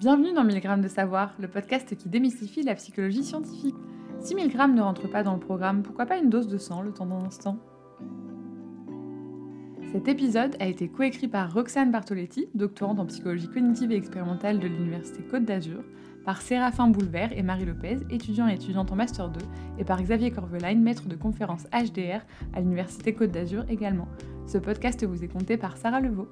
Bienvenue dans 1000 grammes de savoir, le podcast qui démystifie la psychologie scientifique. Si 1000 grammes ne rentre pas dans le programme, pourquoi pas une dose de sang le temps d'un instant? Cet épisode a été coécrit par Roxane Bartoletti, doctorante en psychologie cognitive et expérimentale de l'Université Côte d'Azur, par Séraphin Boulevert et Marie Lopez, étudiants et étudiantes en Master 2, et par Xavier Corvelaine, maître de conférence HDR à l'Université Côte d'Azur également. Ce podcast vous est compté par Sarah Levaux.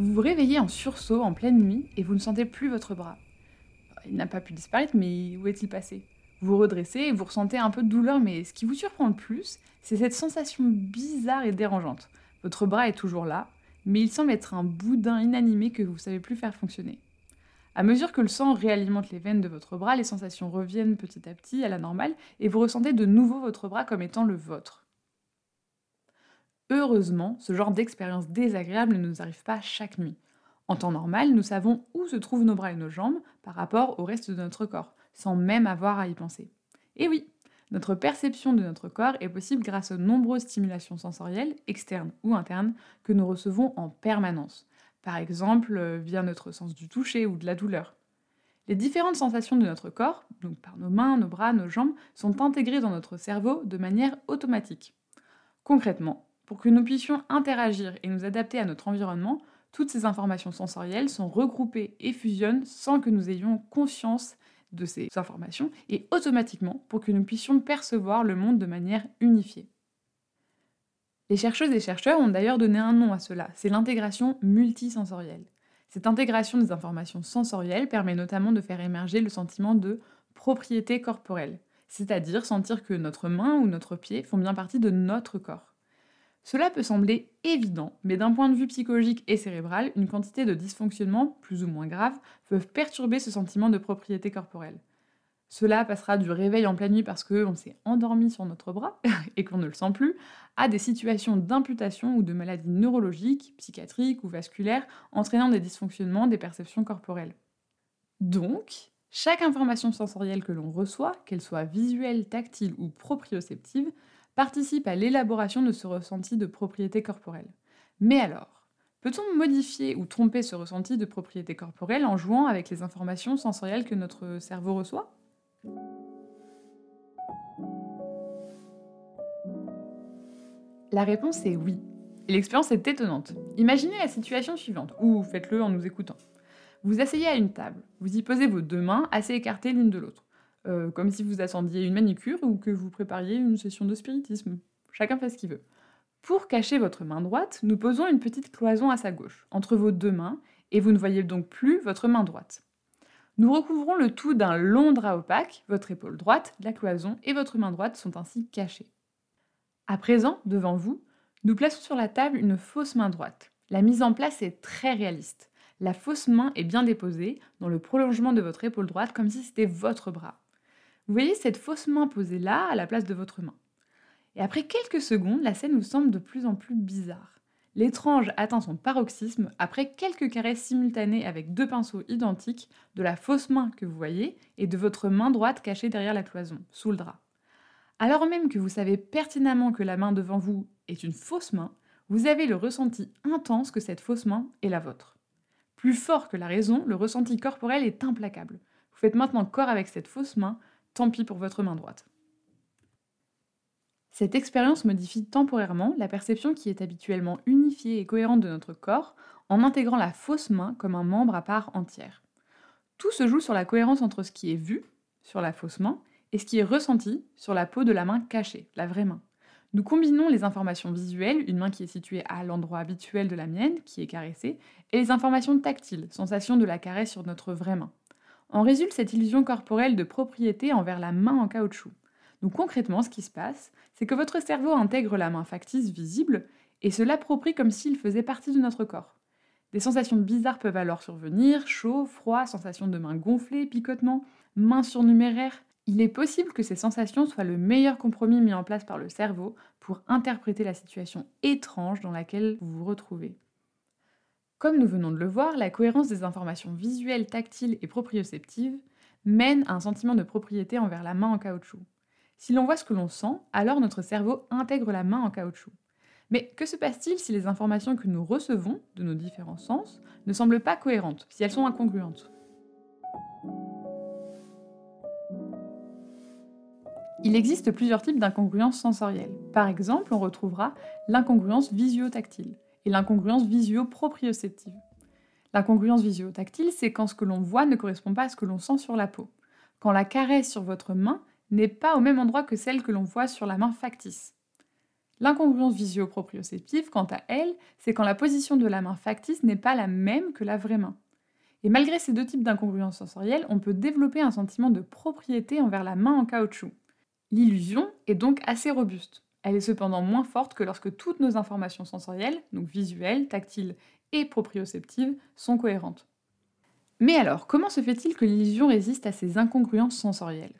Vous vous réveillez en sursaut en pleine nuit et vous ne sentez plus votre bras. Il n'a pas pu disparaître, mais où est-il passé? Vous redressez et vous ressentez un peu de douleur, mais ce qui vous surprend le plus, c'est cette sensation bizarre et dérangeante. Votre bras est toujours là, mais il semble être un boudin inanimé que vous ne savez plus faire fonctionner. À mesure que le sang réalimente les veines de votre bras, les sensations reviennent petit à petit à la normale et vous ressentez de nouveau votre bras comme étant le vôtre. Heureusement, ce genre d'expérience désagréable ne nous arrive pas chaque nuit. En temps normal, nous savons où se trouvent nos bras et nos jambes par rapport au reste de notre corps, sans même avoir à y penser. Et oui, notre perception de notre corps est possible grâce aux nombreuses stimulations sensorielles, externes ou internes, que nous recevons en permanence. Par exemple, euh, via notre sens du toucher ou de la douleur. Les différentes sensations de notre corps, donc par nos mains, nos bras, nos jambes, sont intégrées dans notre cerveau de manière automatique. Concrètement, pour que nous puissions interagir et nous adapter à notre environnement, toutes ces informations sensorielles sont regroupées et fusionnent sans que nous ayons conscience de ces informations et automatiquement pour que nous puissions percevoir le monde de manière unifiée. Les chercheuses et chercheurs ont d'ailleurs donné un nom à cela, c'est l'intégration multisensorielle. Cette intégration des informations sensorielles permet notamment de faire émerger le sentiment de propriété corporelle, c'est-à-dire sentir que notre main ou notre pied font bien partie de notre corps. Cela peut sembler évident, mais d'un point de vue psychologique et cérébral, une quantité de dysfonctionnements, plus ou moins graves, peuvent perturber ce sentiment de propriété corporelle. Cela passera du réveil en pleine nuit parce qu'on s'est endormi sur notre bras et qu'on ne le sent plus, à des situations d'imputation ou de maladies neurologiques, psychiatriques ou vasculaires entraînant des dysfonctionnements des perceptions corporelles. Donc, chaque information sensorielle que l'on reçoit, qu'elle soit visuelle, tactile ou proprioceptive, participe à l'élaboration de ce ressenti de propriété corporelle. Mais alors, peut-on modifier ou tromper ce ressenti de propriété corporelle en jouant avec les informations sensorielles que notre cerveau reçoit? La réponse est oui. L'expérience est étonnante. Imaginez la situation suivante, ou faites-le en nous écoutant. Vous asseyez à une table, vous y posez vos deux mains assez écartées l'une de l'autre. Euh, comme si vous attendiez une manicure ou que vous prépariez une session de spiritisme. Chacun fait ce qu'il veut. Pour cacher votre main droite, nous posons une petite cloison à sa gauche, entre vos deux mains, et vous ne voyez donc plus votre main droite. Nous recouvrons le tout d'un long drap opaque, votre épaule droite, la cloison et votre main droite sont ainsi cachées. À présent, devant vous, nous plaçons sur la table une fausse main droite. La mise en place est très réaliste. La fausse main est bien déposée dans le prolongement de votre épaule droite comme si c'était votre bras. Vous voyez cette fausse main posée là, à la place de votre main. Et après quelques secondes, la scène vous semble de plus en plus bizarre. L'étrange atteint son paroxysme après quelques caresses simultanées avec deux pinceaux identiques de la fausse main que vous voyez et de votre main droite cachée derrière la cloison, sous le drap. Alors même que vous savez pertinemment que la main devant vous est une fausse main, vous avez le ressenti intense que cette fausse main est la vôtre. Plus fort que la raison, le ressenti corporel est implacable. Vous faites maintenant corps avec cette fausse main, tant pis pour votre main droite. Cette expérience modifie temporairement la perception qui est habituellement unifiée et cohérente de notre corps en intégrant la fausse main comme un membre à part entière. Tout se joue sur la cohérence entre ce qui est vu, sur la fausse main, et ce qui est ressenti sur la peau de la main cachée, la vraie main. Nous combinons les informations visuelles, une main qui est située à l'endroit habituel de la mienne, qui est caressée, et les informations tactiles, sensation de la caresse sur notre vraie main. En résulte cette illusion corporelle de propriété envers la main en caoutchouc. Donc concrètement, ce qui se passe, c'est que votre cerveau intègre la main factice visible et se l'approprie comme s'il faisait partie de notre corps. Des sensations bizarres peuvent alors survenir, chaud, froid, sensation de main gonflée, picotement, main surnuméraire. Il est possible que ces sensations soient le meilleur compromis mis en place par le cerveau pour interpréter la situation étrange dans laquelle vous vous retrouvez. Comme nous venons de le voir, la cohérence des informations visuelles, tactiles et proprioceptives mène à un sentiment de propriété envers la main en caoutchouc. Si l'on voit ce que l'on sent, alors notre cerveau intègre la main en caoutchouc. Mais que se passe-t-il si les informations que nous recevons de nos différents sens ne semblent pas cohérentes, si elles sont incongruentes? Il existe plusieurs types d'incongruences sensorielles. Par exemple, on retrouvera l'incongruence visio-tactile et l'incongruence visio-proprioceptive. L'incongruence visio-tactile, c'est quand ce que l'on voit ne correspond pas à ce que l'on sent sur la peau. Quand la caresse sur votre main n'est pas au même endroit que celle que l'on voit sur la main factice. L'incongruence visio-proprioceptive, quant à elle, c'est quand la position de la main factice n'est pas la même que la vraie main. Et malgré ces deux types d'incongruences sensorielles, on peut développer un sentiment de propriété envers la main en caoutchouc. L'illusion est donc assez robuste. Elle est cependant moins forte que lorsque toutes nos informations sensorielles, donc visuelles, tactiles et proprioceptives, sont cohérentes. Mais alors, comment se fait-il que l'illusion résiste à ces incongruences sensorielles?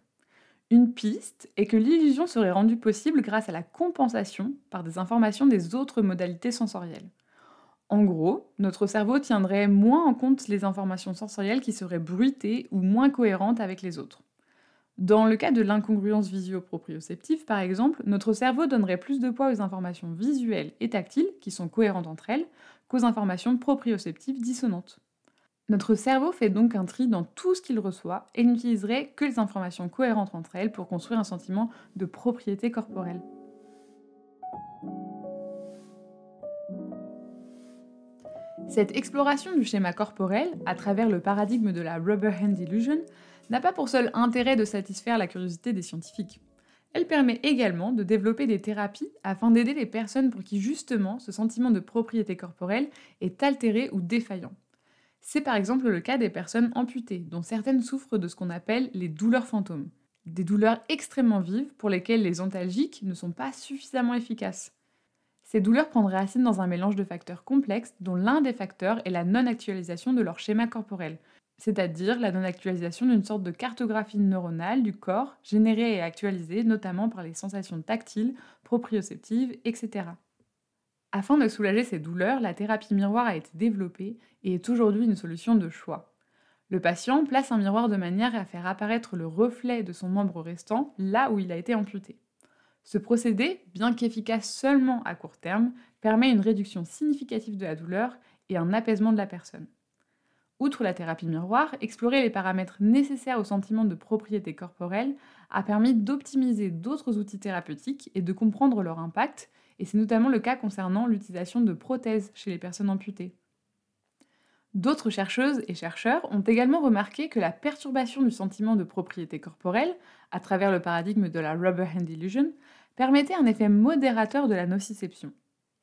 Une piste est que l'illusion serait rendue possible grâce à la compensation par des informations des autres modalités sensorielles. En gros, notre cerveau tiendrait moins en compte les informations sensorielles qui seraient bruitées ou moins cohérentes avec les autres. Dans le cas de l'incongruence visio-proprioceptive, par exemple, notre cerveau donnerait plus de poids aux informations visuelles et tactiles, qui sont cohérentes entre elles, qu'aux informations proprioceptives dissonantes. Notre cerveau fait donc un tri dans tout ce qu'il reçoit et n'utiliserait que les informations cohérentes entre elles pour construire un sentiment de propriété corporelle. Cette exploration du schéma corporel, à travers le paradigme de la Rubber Hand Illusion, n'a pas pour seul intérêt de satisfaire la curiosité des scientifiques. Elle permet également de développer des thérapies afin d'aider les personnes pour qui justement ce sentiment de propriété corporelle est altéré ou défaillant. C'est par exemple le cas des personnes amputées, dont certaines souffrent de ce qu'on appelle les douleurs fantômes. Des douleurs extrêmement vives pour lesquelles les antalgiques ne sont pas suffisamment efficaces. Ces douleurs prendraient racine dans un mélange de facteurs complexes dont l'un des facteurs est la non-actualisation de leur schéma corporel, c'est-à-dire la non-actualisation d'une sorte de cartographie neuronale du corps, générée et actualisée notamment par les sensations tactiles, proprioceptives, etc. Afin de soulager ces douleurs, la thérapie miroir a été développée et est aujourd'hui une solution de choix. Le patient place un miroir de manière à faire apparaître le reflet de son membre restant là où il a été amputé. Ce procédé, bien qu'efficace seulement à court terme, permet une réduction significative de la douleur et un apaisement de la personne. Outre la thérapie miroir, explorer les paramètres nécessaires au sentiment de propriété corporelle a permis d'optimiser d'autres outils thérapeutiques et de comprendre leur impact, et c'est notamment le cas concernant l'utilisation de prothèses chez les personnes amputées. D'autres chercheuses et chercheurs ont également remarqué que la perturbation du sentiment de propriété corporelle, à travers le paradigme de la Rubber Hand Illusion, permettait un effet modérateur de la nociception.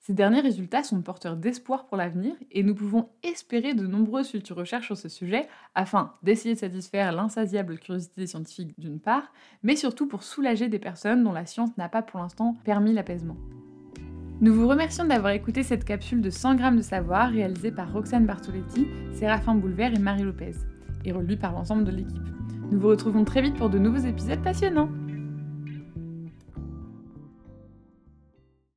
Ces derniers résultats sont porteurs d'espoir pour l'avenir et nous pouvons espérer de nombreuses futures recherches sur ce sujet afin d'essayer de satisfaire l'insatiable curiosité des scientifiques d'une part, mais surtout pour soulager des personnes dont la science n'a pas pour l'instant permis l'apaisement. Nous vous remercions d'avoir écouté cette capsule de 100 grammes de savoir réalisée par Roxane Bartoletti, Séraphin Boulevard et Marie Lopez, et relue par l'ensemble de l'équipe. Nous vous retrouvons très vite pour de nouveaux épisodes passionnants.